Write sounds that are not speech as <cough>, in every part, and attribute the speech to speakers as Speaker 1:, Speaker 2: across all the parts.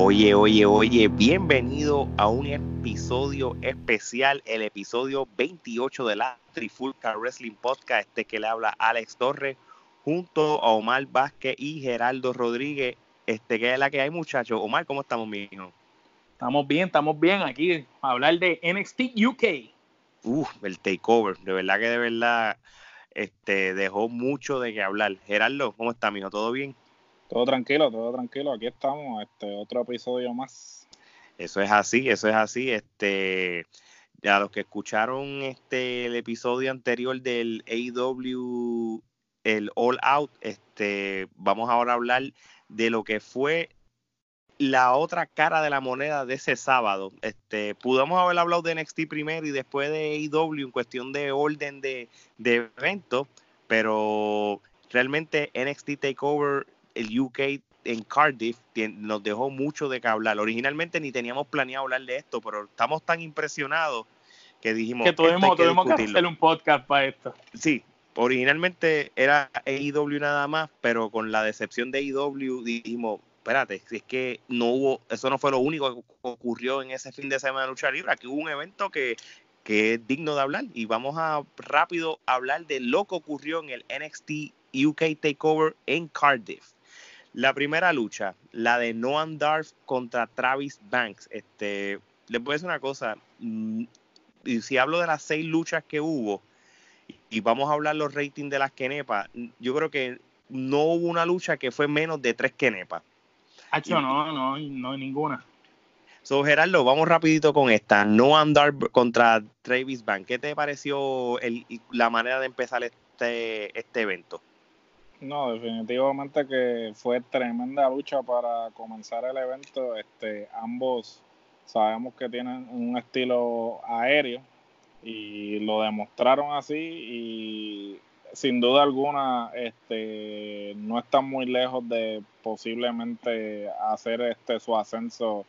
Speaker 1: Oye, oye, oye, bienvenido a un episodio especial, el episodio 28 de la Trifulca Wrestling Podcast, este que le habla Alex Torres, junto a Omar Vázquez y Geraldo Rodríguez, este que es la que hay muchachos. Omar, ¿cómo estamos, mijo?
Speaker 2: Estamos bien, estamos bien aquí a hablar de NXT UK.
Speaker 1: Uf, el takeover, de verdad que de verdad este, dejó mucho de qué hablar. Geraldo, ¿cómo está, mijo? ¿Todo bien?
Speaker 3: Todo tranquilo, todo tranquilo. Aquí estamos, este otro episodio más.
Speaker 1: Eso es así, eso es así. Este, a los que escucharon este el episodio anterior del AEW, el All Out, este, vamos ahora a hablar de lo que fue la otra cara de la moneda de ese sábado. Este, pudimos haber hablado de NXT primero y después de AEW en cuestión de orden de, de eventos, pero realmente NXT Takeover el UK en Cardiff nos dejó mucho de qué hablar. Originalmente ni teníamos planeado hablar de esto, pero estamos tan impresionados que dijimos
Speaker 2: que tuvimos, que, tuvimos que hacer un podcast para esto.
Speaker 1: Sí, originalmente era AEW nada más, pero con la decepción de AEW dijimos, espérate, si es que no hubo, eso no fue lo único que ocurrió en ese fin de semana de lucha libre, aquí hubo un evento que, que es digno de hablar y vamos a rápido hablar de lo que ocurrió en el NXT UK Takeover en Cardiff. La primera lucha, la de Noam Darf contra Travis Banks. Este, les voy a decir una cosa. Mm, y si hablo de las seis luchas que hubo, y vamos a hablar los ratings de las Kenepa, yo creo que no hubo una lucha que fue menos de tres Kenepa.
Speaker 2: no, no, no hay ninguna.
Speaker 1: So, Gerardo, vamos rapidito con esta. Noam Darf contra Travis Banks. ¿Qué te pareció el, la manera de empezar este, este evento?
Speaker 3: No, definitivamente que fue tremenda lucha para comenzar el evento. Este, ambos sabemos que tienen un estilo aéreo y lo demostraron así y sin duda alguna este no están muy lejos de posiblemente hacer este su ascenso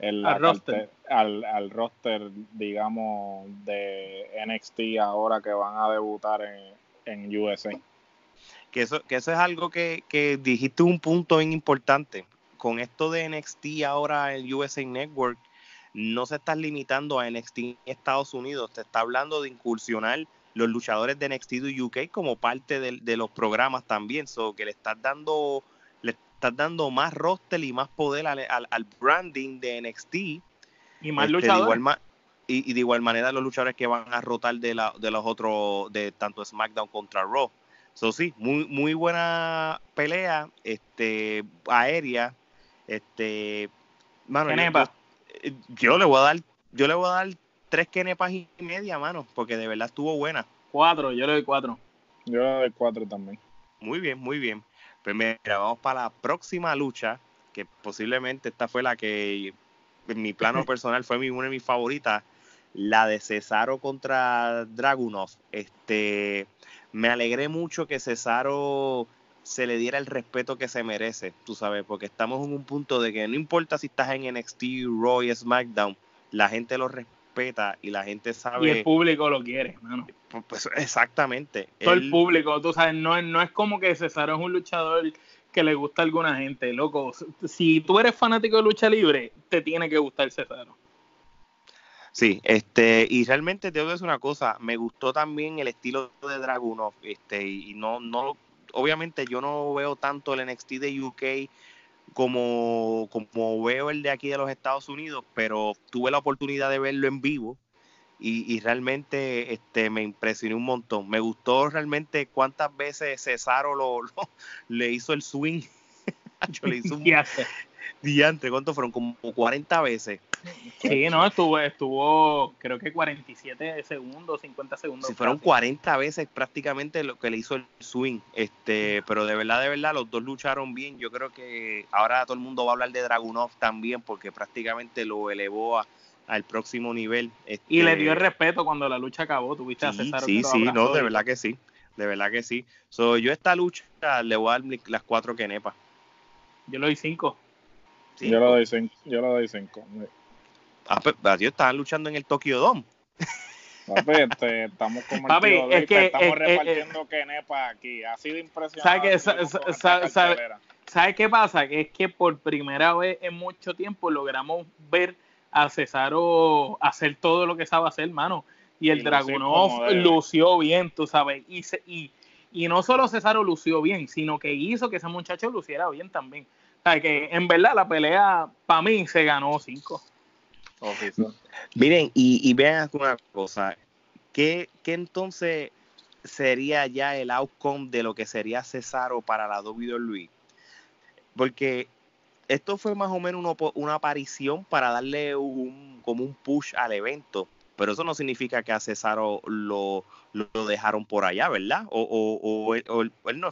Speaker 2: al, roster.
Speaker 3: al, roster digamos de NXT ahora que van a debutar en, en USA
Speaker 1: que eso, que eso es algo que, que dijiste un punto bien importante. Con esto de NXT ahora en USA Network, no se está limitando a NXT en Estados Unidos, te está hablando de incursionar los luchadores de NXT de UK como parte de, los programas también, so que le estás dando le estás dando más roster y más poder al, al, branding de NXT
Speaker 2: y más este, luchadores.
Speaker 1: y, de igual manera los luchadores que van a rotar de, la, de los otros de tanto SmackDown contra Raw So, sí, muy, muy buena pelea, este, aérea, este, mano, eh, yo, le voy a dar, yo le voy a dar tres kenepas y media, mano, porque de verdad estuvo buena.
Speaker 2: Cuatro, yo le doy cuatro.
Speaker 3: Yo le doy cuatro también.
Speaker 1: Muy bien, muy bien. Pues mira, vamos para la próxima lucha, que posiblemente esta fue la que en mi plano <laughs> personal fue mi, una de mis favoritas, la de Cesaro contra Dragunov. Este, me alegré mucho que Cesaro se le diera el respeto que se merece, tú sabes, porque estamos en un punto de que no importa si estás en NXT, Raw y SmackDown, la gente lo respeta y la gente sabe.
Speaker 2: Y el público lo quiere, mano.
Speaker 1: Pues, pues exactamente.
Speaker 2: Todo el público, tú sabes, no, no es como que Cesaro es un luchador que le gusta a alguna gente, loco. Si tú eres fanático de lucha libre, te tiene que gustar Cesaro.
Speaker 1: Sí, este, y realmente te voy a decir una cosa, me gustó también el estilo de Dragunov, este, y no, no, obviamente yo no veo tanto el NXT de UK como, como veo el de aquí de los Estados Unidos, pero tuve la oportunidad de verlo en vivo y, y realmente este, me impresionó un montón. Me gustó realmente cuántas veces Cesaro lo, <laughs> le hizo el swing. <laughs> yo le hizo <laughs> un, diante, ¿cuánto fueron? Como 40 veces.
Speaker 2: Sí, no, estuvo, estuvo creo que 47 segundos, 50 segundos.
Speaker 1: Si fueron 40 veces prácticamente lo que le hizo el swing. Este, pero de verdad, de verdad, los dos lucharon bien. Yo creo que ahora todo el mundo va a hablar de Dragunov también, porque prácticamente lo elevó a, al próximo nivel.
Speaker 2: y le dio
Speaker 1: el
Speaker 2: respeto cuando la lucha acabó, tuviste a Cesaro.
Speaker 1: Sí, sí, no, de verdad que sí, de verdad que sí. So, yo esta lucha le voy a dar las cuatro kenepas.
Speaker 2: Yo le doy cinco.
Speaker 3: Yo doy cinco. Yo le doy cinco.
Speaker 1: Ah, pues, estaban luchando en el Tokyo Dome.
Speaker 3: Papi, este, estamos como Papi, es que, estamos eh, eh, repartiendo kenepa aquí. Ha sido impresionante.
Speaker 2: ¿Sabes qué pasa? Que es que por primera vez en mucho tiempo logramos ver a Cesaro hacer todo lo que sabe hacer, hermano. Y el Dragunov lució bien, tú sabes. Y, y, y no solo Cesaro lució bien, sino que hizo que ese muchacho luciera bien también. O que en verdad la pelea, para mí, se ganó cinco.
Speaker 1: Miren, y, y vean una cosa. ¿Qué, ¿Qué entonces sería ya el outcome de lo que sería Cesaro para la WWE? Porque esto fue más o menos una, aparición para darle un, como un push al evento, pero eso no significa que a Cesaro lo, lo dejaron por allá, ¿verdad? O, o, o, no,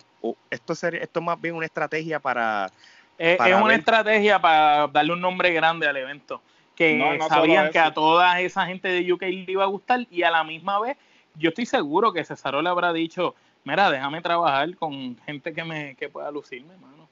Speaker 1: esto, sería, esto es más bien una estrategia para...
Speaker 2: es una estrategia para darle un nombre grande al evento, que sabían que a toda esa gente de UK le iba a gustar y a la misma vez yo estoy seguro que Cesaro le habrá dicho, mira, déjame trabajar con gente que me que pueda lucirme, mano.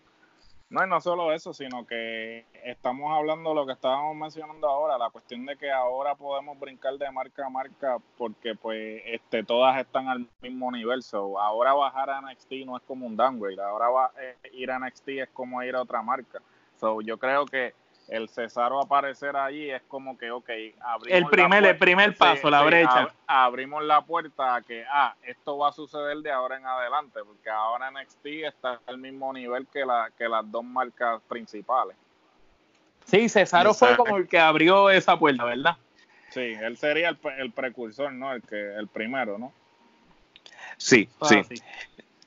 Speaker 3: No, y no solo eso, sino que estamos hablando de lo que estábamos mencionando ahora, la cuestión de que ahora podemos brincar de marca a marca porque pues este todas están al mismo nivel. So, ahora bajar a NXT no es como un downgrade, ahora va, eh, ir a NXT es como ir a otra marca. So, yo creo que el Cesaro aparecer allí es como que, ok,
Speaker 2: abrimos el primer, el primer paso, la brecha.
Speaker 3: abrimos la puerta a que, ah, esto va a suceder de ahora en adelante, porque ahora NXT está al mismo nivel que, la, que las dos marcas principales.
Speaker 2: Sí, Cesaro fue como el que abrió esa puerta, ¿verdad?
Speaker 3: Sí, él sería el, el precursor, ¿no? El que el primero, ¿no?
Speaker 1: Sí, ah, sí.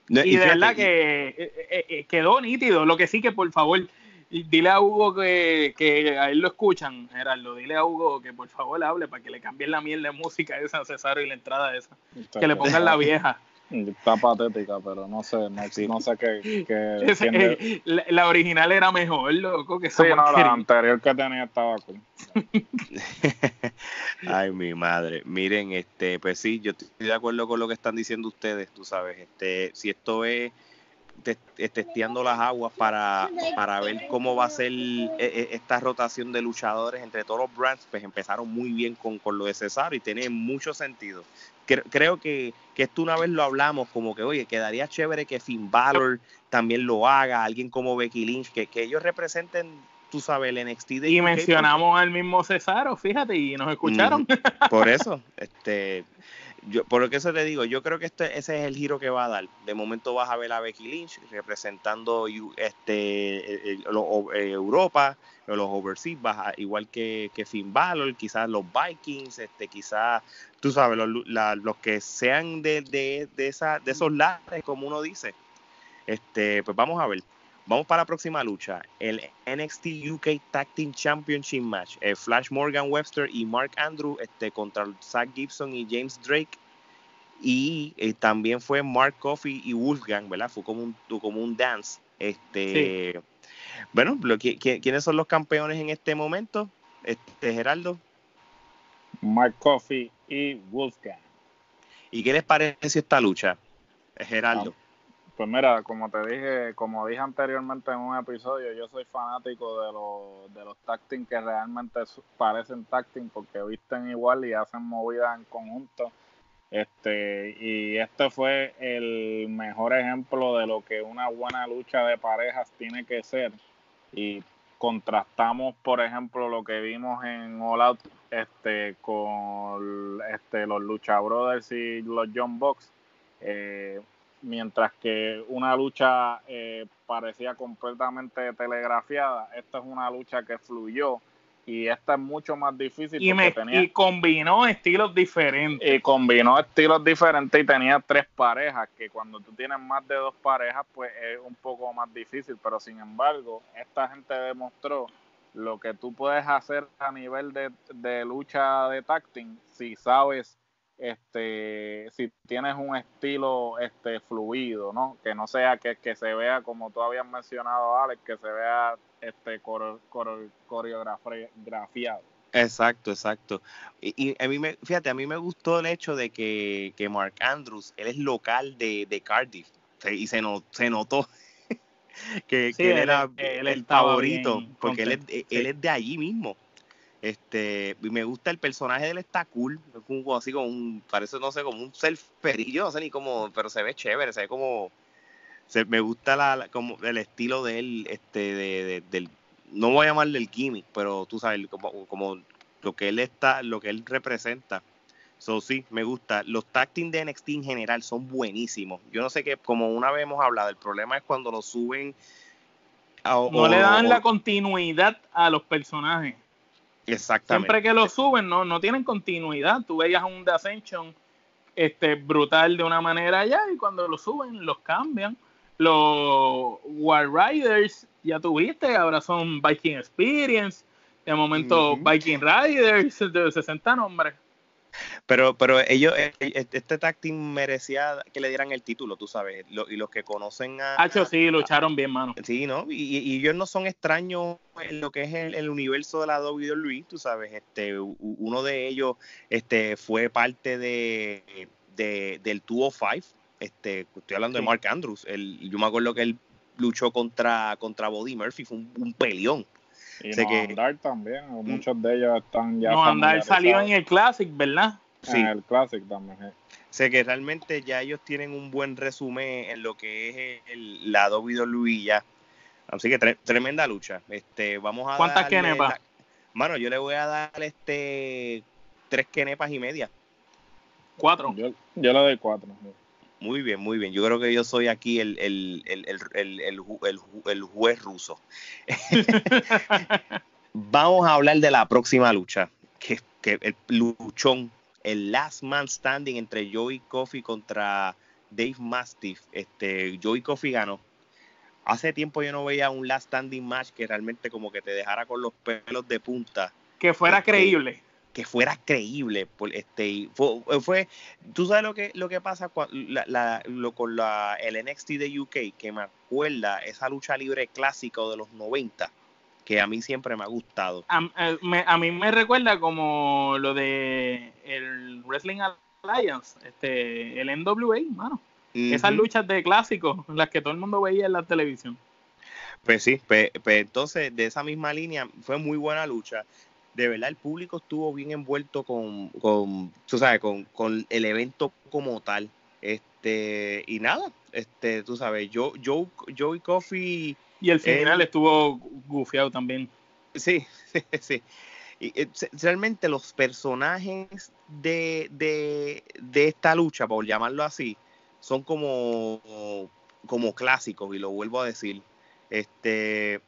Speaker 2: y, de verdad que eh, eh, eh, quedó nítido. Lo que sí que, por favor, dile a Hugo que, que, a él lo escuchan, Gerardo. Dile a Hugo que por favor hable para que le cambien la miel de música esa Cesaro y la entrada esa. que le pongan la vieja.
Speaker 3: Está patética, pero no sé, no, sé qué. <laughs>
Speaker 2: la, original era mejor, loco, que
Speaker 3: Sí, no, la anterior que tenía estaba cool. <laughs>
Speaker 1: Ay, mi madre. Miren, este, pues sí, yo estoy de acuerdo con lo que están diciendo ustedes, tú sabes, este, si esto es testeando las aguas para, para ver cómo va a ser e, e, esta rotación de luchadores entre todos los brands, pues empezaron muy bien con, con lo de Cesaro y tiene mucho sentido. Creo que, que esto una vez lo hablamos, como que, oye, quedaría chévere que Finn Balor también lo haga, alguien como Becky Lynch, que, que ellos representen tú sabes, el NXT de
Speaker 2: Y mencionamos al mismo Cesaro, fíjate, y nos escucharon.
Speaker 1: por eso, <laughs> este, yo, por lo que eso te digo, yo creo que este, ese es el giro que va a dar. De momento vas a ver a Becky Lynch representando este Europa, los overseas, igual que, que Finn Balor, quizás los Vikings, este, quizás, tú sabes, los, los que sean de, de, de, esa, de esos lados, como uno dice. Este, pues vamos a ver. Vamos para la próxima lucha, el NXT UK Tag Team Championship Match. Eh, Flash Morgan Webster y Mark Andrew este, contra Zach Gibson y James Drake. Y eh, también fue Mark Coffey y Wolfgang, ¿verdad? Fue como un, como un dance. Este, Bueno, ¿quiénes son los campeones en este momento? Este, Geraldo.
Speaker 3: Mark Coffey y Wolfgang.
Speaker 1: ¿Y qué les parece esta lucha, Geraldo?
Speaker 3: Pues mira, como te dije, como dije anteriormente en un episodio, yo soy fanático de los, de los tacting que realmente parecen tacting porque visten igual y hacen movidas en conjunto. Este, y este fue el mejor ejemplo de lo que una buena lucha de parejas tiene que ser. Y contrastamos, por ejemplo, lo que vimos en All Out este, con este, los Lucha Brothers y los John Box. Mientras que una lucha eh, parecía completamente telegrafiada, esta es una lucha que fluyó y esta es mucho más difícil.
Speaker 2: Y, me, y combinó estilos diferentes.
Speaker 3: Y combinó estilos diferentes y tenía tres parejas, que cuando tú tienes más de dos parejas, pues es un poco más difícil, pero sin embargo, esta gente demostró lo que tú puedes hacer a nivel de, de lucha de tacting si sabes este, si tienes un estilo este, fluido, ¿no? Que no sea que, que se vea, como tú mencionado, Alex, que se vea este, coreografiado.
Speaker 1: Exacto, exacto. Y, a mí me, fíjate, a mí me gustó el hecho de que, que Mark Andrews, él es local de, de Cardiff, y se, se notó <laughs> que, él, era el favorito, porque él es, él es de allí mismo. Este, me gusta el personaje de él, está cool, es así como un, parece, no sé, como un self <laughs> perillo, no sé ni cómo, pero se ve chévere, se ve como, se, me gusta la, como el estilo de él, este, de, del, no voy a llamarle el gimmick, pero tú sabes, como, como lo que él está, lo que él representa. So, sí, me gusta. Los tacting de NXT en general son buenísimos. Yo no sé qué, como una vez hemos hablado, el problema es cuando lo suben.
Speaker 2: no le dan la continuidad a los personajes.
Speaker 1: Exactamente.
Speaker 2: Siempre que lo suben, no, no tienen continuidad. Tú veías un The Ascension este, brutal de una manera allá y cuando lo suben, los cambian. Los War Riders, ya tuviste, ahora son Viking Experience. De momento, Viking Riders <laughs> de 60 nombres.
Speaker 1: Pero, pero ellos, eh, eh, este tag merecía que le dieran el título, tú sabes, y los que conocen a...
Speaker 2: Hacho, sí, lucharon bien, mano.
Speaker 1: Sí, ¿no? Y, ellos no son extraños en lo que es el, universo de la WWE, tú sabes, este, uno de ellos este, fue parte de, de del 205, este, estoy hablando de Mark Andrews, el, yo me acuerdo que él luchó contra, contra Body Murphy, fue un peleón.
Speaker 3: Y no andar también, mm. muchos de ellos están ya.
Speaker 2: No andar salió en el Classic, ¿verdad?
Speaker 3: Sí. En el Classic también.
Speaker 1: Sé que realmente ya ellos tienen un buen resumen en lo que es el, la WWE ya. Así que tremenda lucha. Este, vamos a
Speaker 2: ¿Cuántas kenepas?
Speaker 1: Mano, yo le voy a dar este tres kenepas y media.
Speaker 2: Cuatro.
Speaker 3: Yo, yo le doy cuatro.
Speaker 1: Muy bien, muy bien. Yo creo que yo soy aquí el, el, el, el juez ruso. <laughs> Vamos a hablar de la próxima lucha, que, que el luchón, el last man standing entre Joey Coffey contra Dave Mastiff. Este, Joey Coffey ganó. Hace tiempo yo no veía un last standing match que realmente como que te dejara con los pelos de punta.
Speaker 2: Que fuera este, creíble
Speaker 1: que fuera creíble. Este, fue, tú sabes lo que, lo que pasa con, la, lo, con la, el NXT de UK, que me acuerda esa lucha libre clásica de los 90, que a mí siempre me ha gustado.
Speaker 2: A, a, mí me recuerda como lo de el Wrestling Alliance, este, el NWA, mano. Esas luchas de clásicos, las que todo el mundo veía en la televisión.
Speaker 1: Pues sí, pues, pues entonces de esa misma línea fue muy buena lucha de verdad el público estuvo bien envuelto con, con tú sabes, con, con el evento como tal. Este, y nada, este, tú sabes, yo, yo, Joey Coffee.
Speaker 2: Y el final estuvo gufiado también.
Speaker 1: Sí, <laughs> sí, Y, eh, realmente los personajes de, de, de esta lucha, por llamarlo así, son como, como clásicos, y lo vuelvo a decir. Este,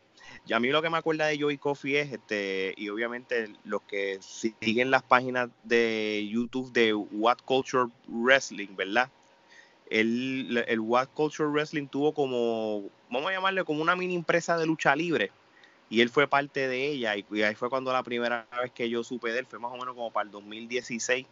Speaker 1: y a mí lo que me acuerda de Joey Coffee es, este, y obviamente los que siguen las páginas de YouTube de What Culture Wrestling, ¿verdad? El, el What Culture Wrestling tuvo como, vamos a llamarle como una mini empresa de lucha libre. Y él fue parte de ella. Y, ahí fue cuando la primera vez que yo supe de él, fue más o menos como para el 2016,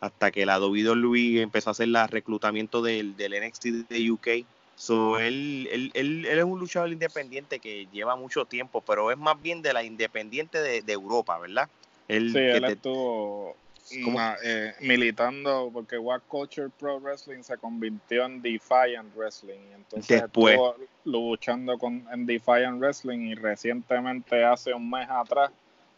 Speaker 1: hasta que la WWE empezó a hacer el reclutamiento del, del NXT de UK So, él, él, él, es un luchador independiente que lleva mucho tiempo, pero es más bien de la independiente de, Europa, ¿verdad?
Speaker 3: Él, sí, él estuvo eh, militando porque What Culture Pro Wrestling se convirtió en Defiant Wrestling. Y entonces estuvo luchando con, en Defiant Wrestling y recientemente, hace un mes atrás,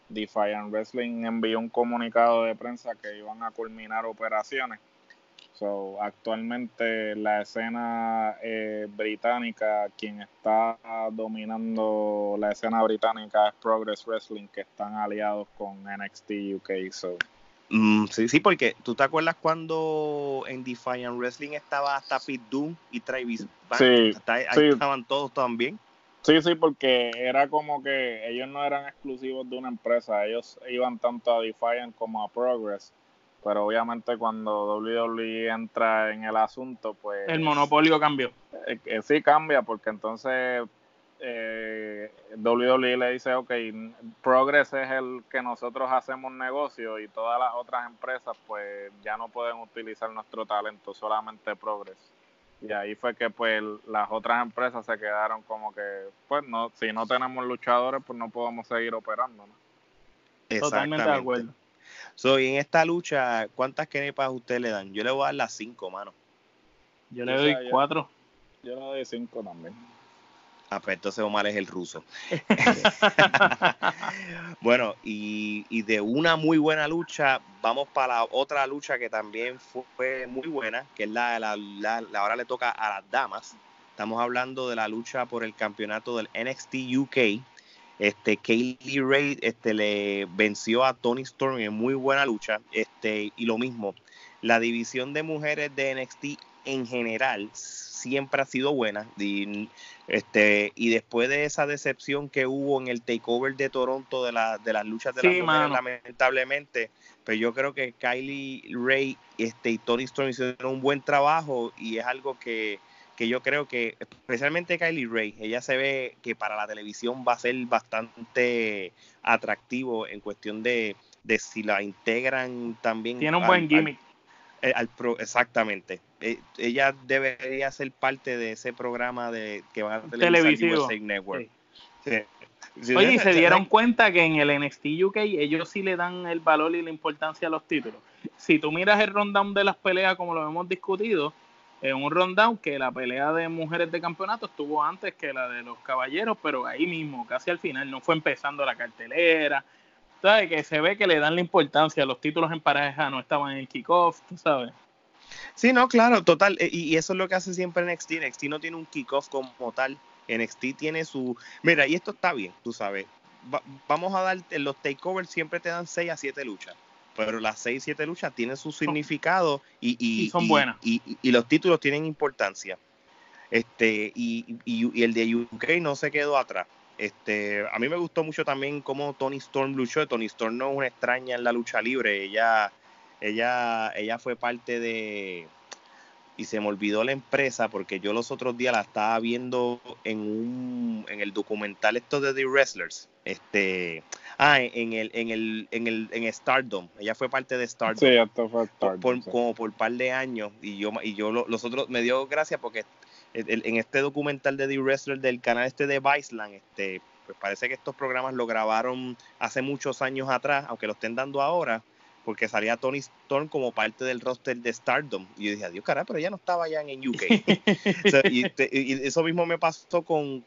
Speaker 3: Defiant Wrestling envió un comunicado de prensa que iban a culminar operaciones So, actualmente la escena eh, británica, quien está dominando la escena británica es Progress Wrestling, que están aliados con NXT UK. So.
Speaker 1: Mm, sí, sí, porque tú te acuerdas cuando en Defiant Wrestling estaba hasta Pete Doom y Travis
Speaker 3: Sí,
Speaker 1: ahí estaban todos también.
Speaker 3: Sí, sí, porque era como que ellos no eran exclusivos de una empresa, ellos iban tanto a Defiant como a Progress pero obviamente cuando WWE entra en el asunto, pues...
Speaker 2: El monopolio cambió.
Speaker 3: Eh, eh, sí cambia, porque entonces eh, WWE le dice, ok, Progress es el que nosotros hacemos negocio y todas las otras empresas pues ya no pueden utilizar nuestro talento, solamente Progress. Y ahí fue que pues las otras empresas se quedaron como que, pues no, si no tenemos luchadores, pues no podemos seguir operando, ¿no?
Speaker 2: Totalmente de acuerdo.
Speaker 1: So, y en esta lucha, ¿cuántas kenepas ustedes le dan? Yo le voy a dar las cinco, mano.
Speaker 2: Yo le doy cuatro.
Speaker 3: Yo, le doy cinco también.
Speaker 1: Ah, pues entonces Omar es el ruso. <laughs> bueno, y, y, de una muy buena lucha, vamos para la otra lucha que también fue muy buena, que es la, la, la, la ahora le toca a las damas. Estamos hablando de la lucha por el campeonato del NXT UK. Este, Kaylee Ray este, le venció a Tony Storm en muy buena lucha. Este, y lo mismo, la división de mujeres de NXT en general siempre ha sido buena. Y, este, y después de esa decepción que hubo en el takeover de Toronto de, la, de las luchas de las mujeres, lamentablemente, pero pues yo creo que Kylie Ray este, y Tony Storm hicieron un buen trabajo y es algo que que yo creo que, especialmente Kylie Ray, ella se ve que para la televisión va a ser bastante atractivo en cuestión de, si la integran también.
Speaker 2: Tiene un buen gimmick.
Speaker 1: Eh, exactamente. Eh, ella debería ser parte de ese programa de que van a
Speaker 2: televisivo Network. Oye, y se dieron cuenta que en el NXT UK ellos sí le dan el valor y la importancia a los títulos. Si tú miras el rundown de las peleas como lo hemos discutido, en un rundown que la pelea de mujeres de campeonato estuvo antes que la de los caballeros, pero ahí mismo, casi al final, no fue empezando la cartelera. ¿Sabes? Que se ve que le dan la importancia. Los títulos en pareja no estaban en el kickoff, tú sabes.
Speaker 1: Sí, no, claro, total. E, y, eso es lo que hace siempre NXT. NXT no tiene un kickoff como tal. NXT tiene su. Mira, y esto está bien, tú sabes. vamos a dar. Los takeovers siempre te dan 6 a 7 luchas pero las 6, 7 luchas tienen su significado y, y,
Speaker 2: son buenas.
Speaker 1: Y, los títulos tienen importancia. Este, y, el de UK no se quedó atrás. Este, a mí me gustó mucho también cómo Tony Storm luchó. Tony Storm no es una extraña en la lucha libre. Ella, ella, ella fue parte de, y se me olvidó la empresa porque yo los otros días la estaba viendo en un en el documental esto de The Wrestlers. Este ah en el en el en el en Stardom. Ella fue parte de Stardom.
Speaker 3: Sí esto fue Stardom
Speaker 1: por, como por un par de años. Y yo y yo los otros me dio gracia porque en este documental de The Wrestlers del canal este de Viceland este pues parece que estos programas lo grabaron hace muchos años atrás aunque lo estén dando ahora porque salía Tony Storm como parte del roster de Stardom. Y yo dije, adiós, cara, pero ella no estaba ya en UK. <laughs> y, eso mismo me pasó con,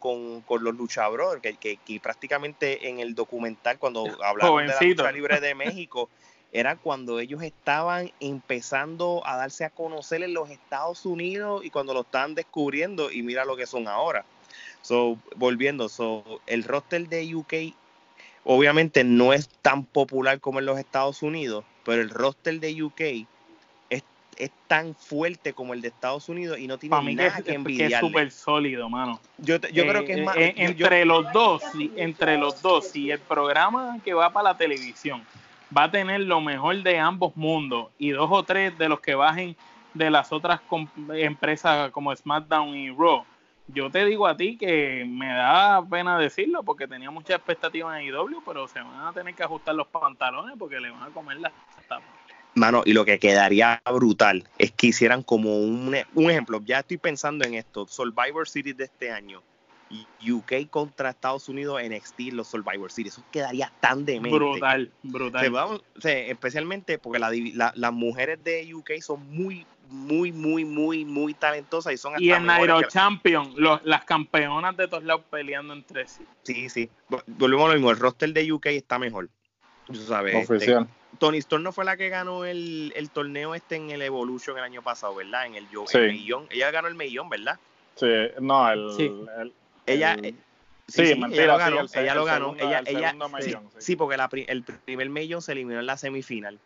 Speaker 1: los luchadores, que, que, prácticamente en el documental, cuando hablaban de la lucha libre de México, <laughs> era cuando ellos estaban empezando a darse a conocer en los Estados Unidos y cuando lo estaban descubriendo, y mira lo que son ahora. So, volviendo, so, el roster de UK obviamente no es tan popular como en los Estados Unidos, pero el roster de UK es, es tan fuerte como el de Estados Unidos y no tiene nada que, envidiarle.
Speaker 2: es súper sólido, mano.
Speaker 1: Yo, yo creo que es eh, más...
Speaker 2: Eh, entre los dos, entre los dos, y el programa que va para la televisión va a tener lo mejor de ambos mundos y dos o tres de los que bajen de las otras empresas como SmackDown y Raw. Yo te digo a ti que me da pena decirlo porque tenía mucha expectativa en IW, pero se van a tener que ajustar los pantalones porque le van a comer las tapas.
Speaker 1: Mano, y lo que quedaría brutal es que hicieran como un, un ejemplo, ya estoy pensando en esto, Survivor Series de este año, UK contra Estados Unidos NXT, los Survivor Series, eso quedaría tan demente.
Speaker 2: Brutal, brutal.
Speaker 1: especialmente porque las mujeres de UK son muy, muy, muy, muy, muy talentosas y son
Speaker 2: Y en Nairo Champion, las campeonas de todos lados peleando entre sí.
Speaker 1: Sí, sí. Volvemos a lo mismo, el roster de UK está mejor. sabes, este, Tony Storm no fue la que ganó el, torneo este en el Evolution el año pasado, ¿verdad? En el, millón. Ella ganó el millón, ¿verdad?
Speaker 3: Sí, no, el,
Speaker 1: ella, eh, sí, ella lo ganó, ella lo ganó, ella, ella, sí, porque el primer millón se eliminó en la semifinal.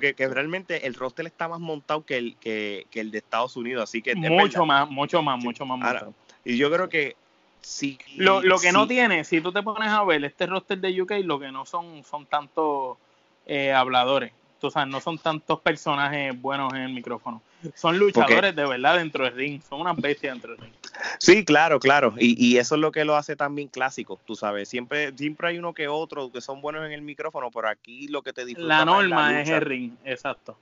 Speaker 1: que, que, realmente el roster está más montado que el, que, el de Estados Unidos, así que
Speaker 2: mucho más, mucho más, mucho más montado.
Speaker 1: y yo creo que sí.
Speaker 2: Lo, lo que no tiene, si tú te pones a ver este roster de UK, lo que no son son tantos eh, habladores o sea, no son tantos personajes buenos en el micrófono. Son luchadores de verdad dentro del ring, son unas bestias dentro del ring.
Speaker 1: Sí, claro, claro. Y, y, eso es lo que lo hace también clásico, tú sabes. Siempre, siempre hay uno que otro que son buenos en el micrófono, pero aquí lo que te
Speaker 2: disfruta La norma es, el ring, exacto.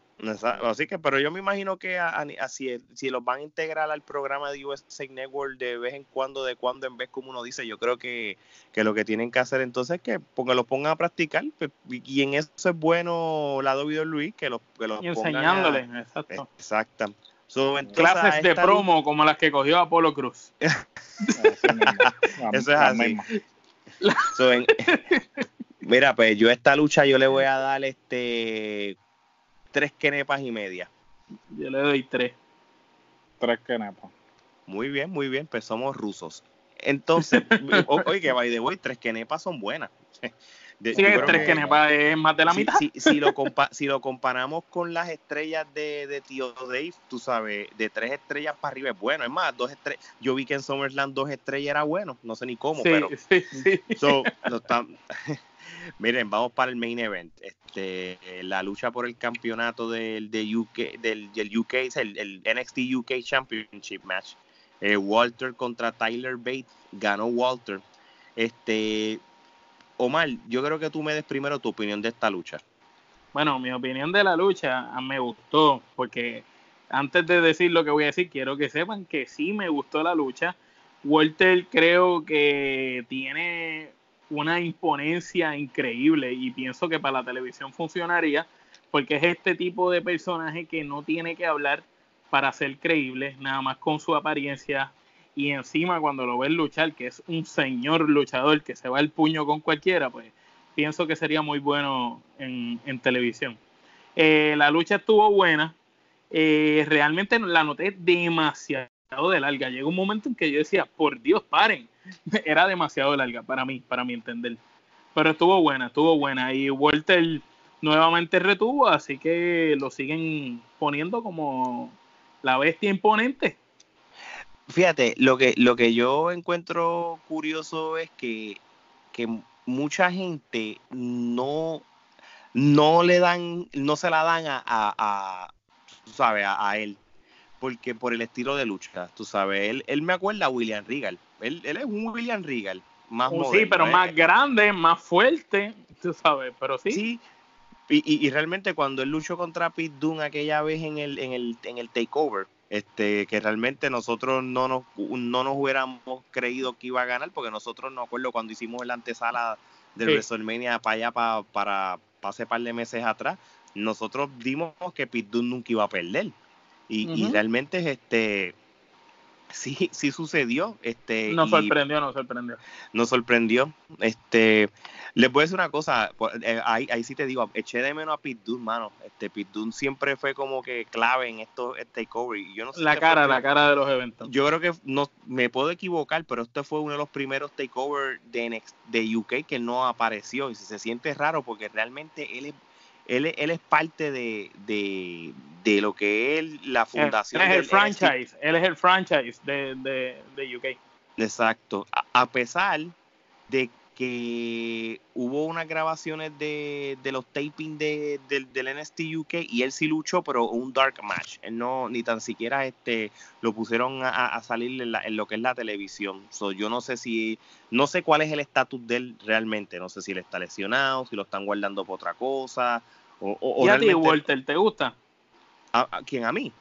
Speaker 1: Así que, pero yo me imagino que así si, los van a integrar al programa de USA Network de vez en cuando, de cuando en vez, como uno dice, yo creo que, lo que tienen que hacer entonces es que porque los pongan a practicar. Pues, y en eso es bueno la Luis, que los, que los
Speaker 2: y enseñándoles, exacto.
Speaker 1: Exacto.
Speaker 2: Clases de promo como las que cogió Apolo Cruz. <laughs>
Speaker 1: eso es así. mira, pues yo esta lucha yo le voy a dar este tres quenepas y media.
Speaker 2: Yo le doy tres.
Speaker 3: Tres quenepas.
Speaker 1: Muy bien, muy bien, pues somos rusos. Entonces, <laughs> oye, by the way, tres quenepas son buenas.
Speaker 2: Sí, tres quenepas es más de la mitad.
Speaker 1: Si, lo <laughs> si lo comparamos con las estrellas de, de Tío Dave, tú sabes, de tres estrellas para arriba es bueno. Es más, dos estrellas. Yo vi que en SummerSlam dos estrellas era bueno, no sé ni cómo, pero. <laughs> Sí, sí. <laughs> Miren, vamos para el main event. Este, la lucha por el campeonato del, de UK, del, UK, el, el, NXT UK Championship match. Eh, Walter contra Tyler Bates, ganó Walter. Este, Omar, yo creo que tú me des primero tu opinión de esta lucha.
Speaker 2: Bueno, mi opinión de la lucha me gustó, porque antes de decir lo que voy a decir, quiero que sepan que sí me gustó la lucha. Walter creo que tiene una imponencia increíble y pienso que para la televisión funcionaría porque es este tipo de personaje que no tiene que hablar para ser creíble, nada más con su apariencia y encima cuando lo ves luchar, que es un señor luchador que se va el puño con cualquiera, pues pienso que sería muy bueno en, televisión. Eh, la lucha estuvo buena, eh, realmente la noté demasiado de larga. Llegó un momento en que yo decía, por Dios, paren, <laughs> era demasiado larga para mí, para mi entender. Pero estuvo buena, estuvo buena. Y Walter nuevamente retuvo, así que lo siguen poniendo como la bestia imponente.
Speaker 1: Fíjate, lo que, lo que yo encuentro curioso es que, mucha gente no, no le dan, no se la dan a, a, a él porque por el estilo de lucha, tú sabes, él, él me acuerda a William Regal, él, él es un William Regal, más
Speaker 2: uh, Sí, pero más grande, más fuerte, tú sabes, pero sí.
Speaker 1: Sí, y, y, realmente cuando él luchó contra Pete Dunne aquella vez en el, en el, en el takeover, este, que realmente nosotros no nos, no nos hubiéramos creído que iba a ganar, porque nosotros no acuerdo cuando hicimos la antesala del WrestleMania para allá, para, para, para hace par de meses atrás, nosotros dimos que Pete Dunne nunca iba a perder. Y, realmente este sí, sí sucedió. Este,
Speaker 2: nos sorprendió, nos sorprendió.
Speaker 1: Nos sorprendió. Este, les voy a decir una cosa, eh, ahí, ahí sí te digo, eché de menos a Pit Dunne, mano. Este, Pit Dunne siempre fue como que clave en estos takeovers. Yo no sé
Speaker 2: la cara, la cara de los eventos.
Speaker 1: Yo creo que no, me puedo equivocar, pero este fue uno de los primeros takeovers de, de UK que no apareció y se siente raro porque realmente él es él, él es parte de, de, lo que es la fundación.
Speaker 2: Él es el franchise, él es el franchise de, de, UK.
Speaker 1: Exacto. A, pesar de que hubo unas grabaciones de, de los tapings de, del NST UK y él sí luchó, pero un dark match. Él no, ni tan siquiera este lo pusieron a, salir en, lo que es la televisión. So, yo no sé si, no sé cuál es el estatus de él realmente. No sé si él está lesionado, si lo están guardando por otra cosa
Speaker 2: ¿Y a ti, Walter, te gusta?
Speaker 1: ¿A, quién? ¿A mí?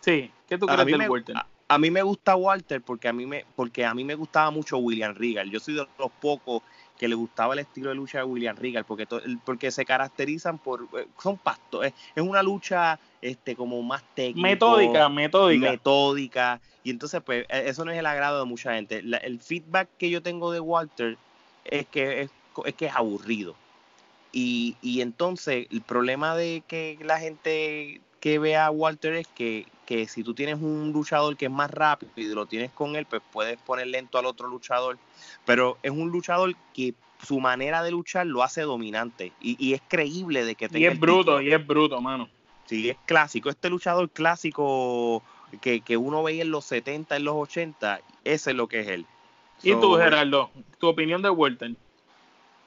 Speaker 2: Sí, ¿qué tú crees de Walter?
Speaker 1: A, mí me gusta Walter porque a mí me porque a mí me gustaba mucho William Regal. Yo soy de los pocos que le gustaba el estilo de lucha de William Regal porque porque se caracterizan por eh, son pastos es, una lucha este como más técnica
Speaker 2: metódica metódica
Speaker 1: metódica y entonces pues e, eso no es el agrado de mucha gente el feedback que yo tengo de Walter es que es, es que es aburrido y, y entonces el problema de que la gente que ve a Walter es que, que si tú tienes un luchador que es más rápido y lo tienes con él, pues puedes poner lento al otro luchador. Pero es un luchador que su manera de luchar lo hace dominante y, y es creíble de que
Speaker 2: tenga Y es bruto, y es bruto, mano.
Speaker 1: Sí, es clásico. Este luchador clásico que, que uno veía en los 70, en los 80, ese es lo que es él.
Speaker 2: ¿Y tú, Gerardo? ¿Tu opinión de Walter?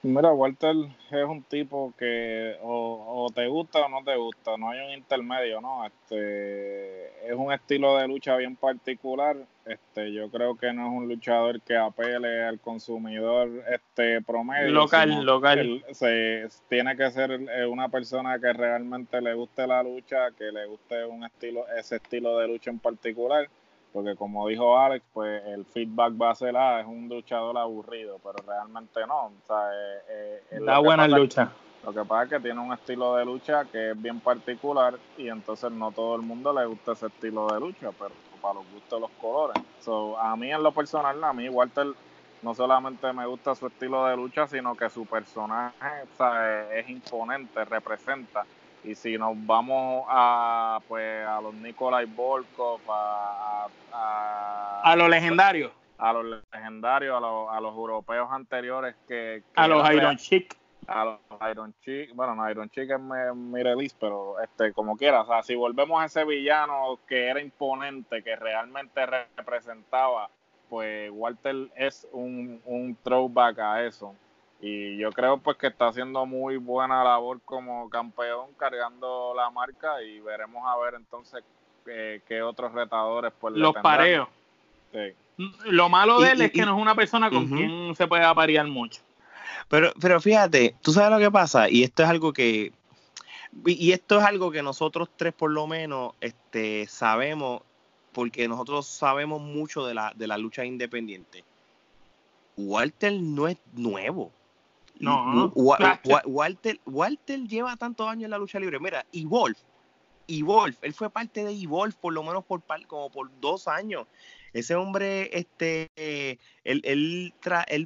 Speaker 3: Mira, Walter es un tipo que o, te gusta o no te gusta, no hay un intermedio, ¿no? Este es un estilo de lucha bien particular. Este, yo creo que no es un luchador que apele al consumidor este promedio.
Speaker 2: Local, local.
Speaker 3: se, tiene que ser eh, una persona que realmente le guste la lucha, que le guste un estilo, ese estilo de lucha en particular porque como dijo Alex, pues el feedback va a ser, ah, es un luchador aburrido, pero realmente no. O sea, eh,
Speaker 2: eh, da buena lucha.
Speaker 3: Lo que pasa es que tiene un estilo de lucha que es bien particular y entonces no todo el mundo le gusta ese estilo de lucha, pero para los gustos los colores. So, a mí en lo personal, a mí Walter no solamente me gusta su estilo de lucha, sino que su personaje o sea, es imponente, representa y si nos vamos a pues a los Nikolai Volkov, a,
Speaker 2: a, a, los legendarios,
Speaker 3: a los legendarios, a los, a los europeos anteriores que,
Speaker 2: a los Iron Chick,
Speaker 3: a los Iron Chick, bueno, no, Iron Chick es mi, release, pero este como quiera, o sea, si volvemos a ese villano que era imponente, que realmente representaba, pues Walter es un, un throwback a eso y yo creo pues que está haciendo muy buena labor como campeón cargando la marca y veremos a ver entonces qué, otros retadores pues
Speaker 2: los pareos. Lo malo de él es que no es una persona con quien se puede aparear mucho.
Speaker 1: Pero pero fíjate tú sabes lo que pasa y esto es algo que y esto es algo que nosotros tres por lo menos este sabemos porque nosotros sabemos mucho de la de la lucha independiente. Walter no es nuevo
Speaker 2: no,
Speaker 1: Walter, Walter lleva tantos años en la lucha libre. Mira, y Wolf, y Wolf, él fue parte de Evolve por lo menos por como por dos años. Ese hombre, este, él, él,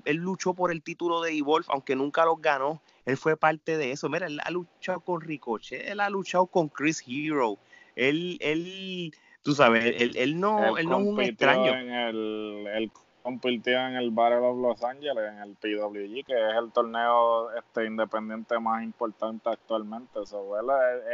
Speaker 1: él, luchó por el título de Evolve, aunque nunca lo ganó. Él fue parte de eso. Mira, él ha luchado con Ricochet, él ha luchado con Chris Hero. Él, él, tú sabes, él, él no, él, no es un extraño.
Speaker 3: En el, compitió en el Battle of Los Angeles, en el PWG, que es el torneo este independiente más importante actualmente. So, él,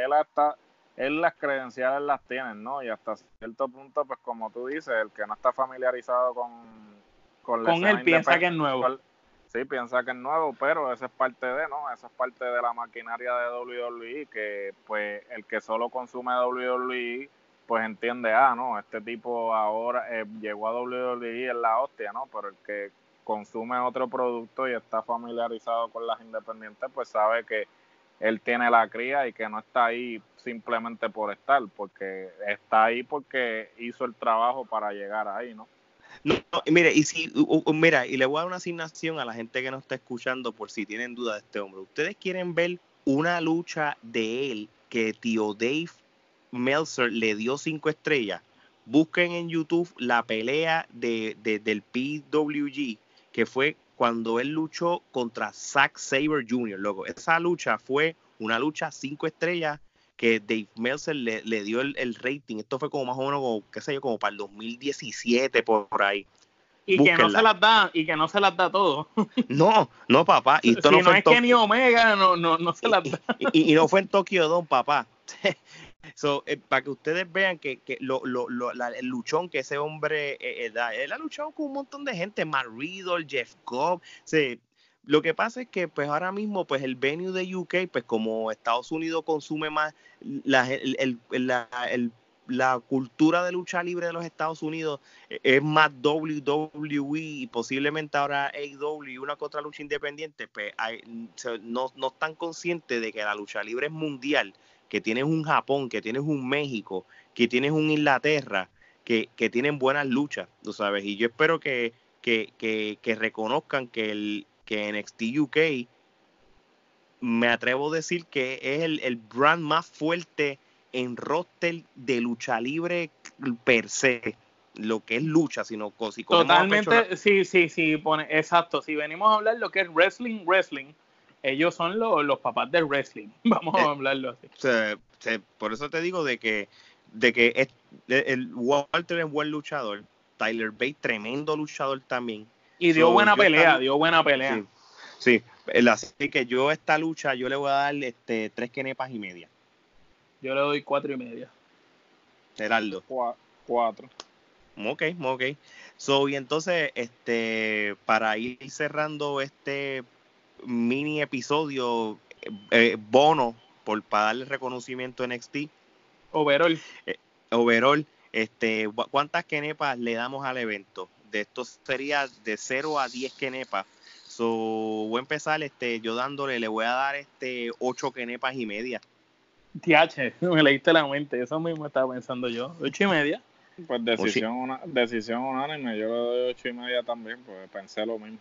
Speaker 3: él, hasta, él las credenciales las tiene, ¿no? Y hasta cierto punto, pues como tú dices, el que no está familiarizado con...
Speaker 2: Con, con él piensa que es nuevo.
Speaker 3: Sí, piensa que es nuevo, pero eso es parte de, ¿no? Eso es parte de la maquinaria de WWE, que pues el que solo consume WWE pues entiende, ah, no, este tipo ahora eh, llegó a WWE en la hostia, ¿no? Pero el que consume otro producto y está familiarizado con las independientes, pues sabe que él tiene la cría y que no está ahí simplemente por estar, porque está ahí porque hizo el trabajo para llegar ahí, ¿no?
Speaker 1: No, mire, y si, mira, y le voy a dar una asignación a la gente que nos está escuchando por si tienen duda de este hombre. Ustedes quieren ver una lucha de él que tío Dave Meltzer le dio cinco estrellas, busquen en YouTube la pelea de, del PWG, que fue cuando él luchó contra Zack Saber Jr., loco. Esa lucha fue una lucha cinco estrellas que Dave Meltzer le, dio el, rating. Esto fue como más o menos, como, qué sé yo, como para el 2017, por, ahí.
Speaker 2: Y que no se las da, y que no se las da todo. <laughs>
Speaker 1: No, no, papá. Y
Speaker 2: si no, es que ni Omega no, no, no se las da.
Speaker 1: Y, y, no fue en Tokio Don, papá. <laughs> So, eh, para que ustedes vean que, lo, el luchón que ese hombre eh, eh, da, él ha luchado con un montón de gente, Matt Riddle, Jeff Cobb, lo que pasa es que pues ahora mismo pues el venue de UK, pues como Estados Unidos consume más la, cultura de lucha libre de los Estados Unidos es más WWE y posiblemente ahora AEW y una otra lucha independiente, pues no, no están conscientes de que la lucha libre es mundial que tienes un Japón, que tienes un México, que tienes un Inglaterra, que, que tienen buenas luchas, tú sabes. Y yo espero que, que, que, reconozcan que el que NXT UK me atrevo a decir que es el, el brand más fuerte en roster de lucha libre per se lo que es lucha, sino
Speaker 2: si Totalmente, sí, sí, sí, pone, exacto. Si venimos a hablar lo que es wrestling, wrestling, ellos son los papás del wrestling, <laughs> vamos a eh, hablarlo así.
Speaker 1: por eso te digo de que, de que el Walter es buen luchador, Tyler Bate tremendo luchador también.
Speaker 2: Y dio buena pelea, dio buena pelea.
Speaker 1: Sí, así que yo esta lucha yo le voy a dar este tres quenepas y media.
Speaker 2: Yo le doy cuatro y media.
Speaker 1: Geraldo.
Speaker 3: cuatro.
Speaker 1: Ok, ok. So, y entonces, este, para ir cerrando este mini episodio eh, bono por para darle reconocimiento a NXT.
Speaker 2: Overall.
Speaker 1: Eh, overall, este, ¿cuántas kenepas le damos al evento? De esto sería de 0 a 10 kenepas. So, voy a empezar este, yo dándole, le voy a dar este 8 kenepas y media.
Speaker 2: TH, <laughs> me leíste la mente, eso mismo estaba pensando yo. 8 y media.
Speaker 3: Pues decisión, una, decisión unánime, yo le doy 8 y media también, pues pensé lo mismo.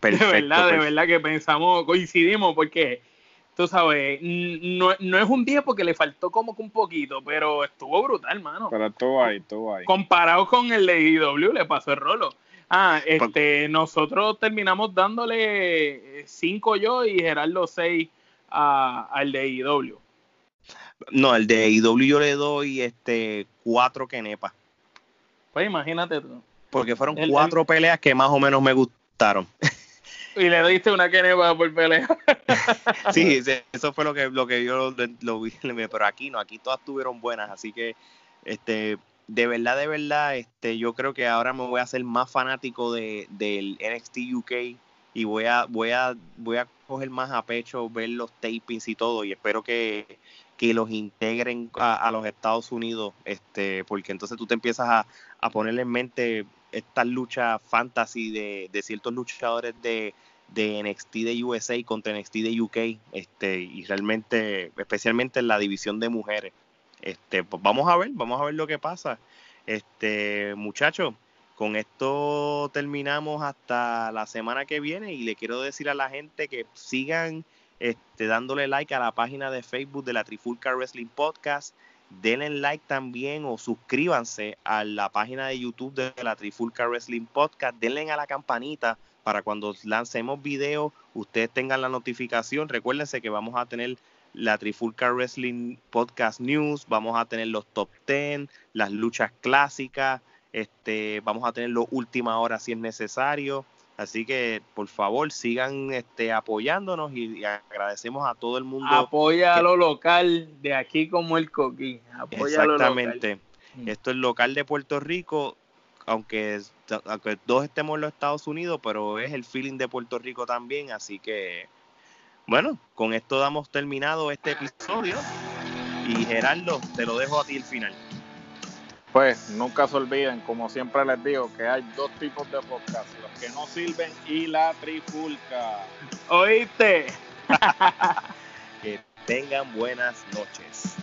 Speaker 2: Perfecto, de verdad, de verdad que pensamos, coincidimos, porque tú sabes, no, no es un 10 porque le faltó como que un poquito, pero estuvo brutal, mano.
Speaker 3: Pero estuvo ahí, estuvo ahí.
Speaker 2: Comparado con el de IW, le pasó el rolo. Ah, este, nosotros terminamos dándole 5 yo y Gerardo 6 al de IW.
Speaker 1: No, el de IW yo le doy este 4 kenepas.
Speaker 2: Pues imagínate tú.
Speaker 1: Porque fueron cuatro peleas que más o menos me gustaron. <laughs>
Speaker 2: Y le diste una kenepa por pelea.
Speaker 1: sí, eso fue lo que, lo que yo lo, vi. Pero aquí no, aquí todas tuvieron buenas. Así que, este, de verdad, de verdad, este, yo creo que ahora me voy a hacer más fanático de, del NXT UK y voy a, voy a, voy a coger más a pecho, ver los tapings y todo. Y espero que, que los integren a, los Estados Unidos, este, porque entonces tú te empiezas a, a poner en mente estas luchas fantasy de, de ciertos luchadores de, de NXT de USA contra NXT de UK, este, y realmente, especialmente en la división de mujeres. Este, pues vamos a ver, vamos a ver lo que pasa. Este, muchachos, con esto terminamos hasta la semana que viene y le quiero decir a la gente que sigan este, dándole like a la página de Facebook de la Trifulca Wrestling Podcast. Denle like también o suscríbanse a la página de YouTube de la Trifulca Wrestling Podcast. Denle a la campanita para cuando lancemos videos, ustedes tengan la notificación. Recuérdense que vamos a tener la Trifulca Wrestling Podcast News, vamos a tener los top 10, las luchas clásicas, este, vamos a tener los última hora si es necesario. Así que por favor sigan este, apoyándonos y, agradecemos a todo el mundo.
Speaker 2: Apoya a lo local de aquí como el Coquín.
Speaker 1: Exactamente. Esto es local de Puerto Rico aunque, aunque dos estemos en los Estados Unidos, pero es el feeling de Puerto Rico también, así que bueno, con esto damos terminado este episodio y Gerardo, te lo dejo a ti el final.
Speaker 3: Pues nunca se olviden, como siempre les digo, que hay dos tipos de podcast, que no sirven y la trifulca.
Speaker 2: ¿Oíste? <laughs>
Speaker 1: que tengan buenas noches.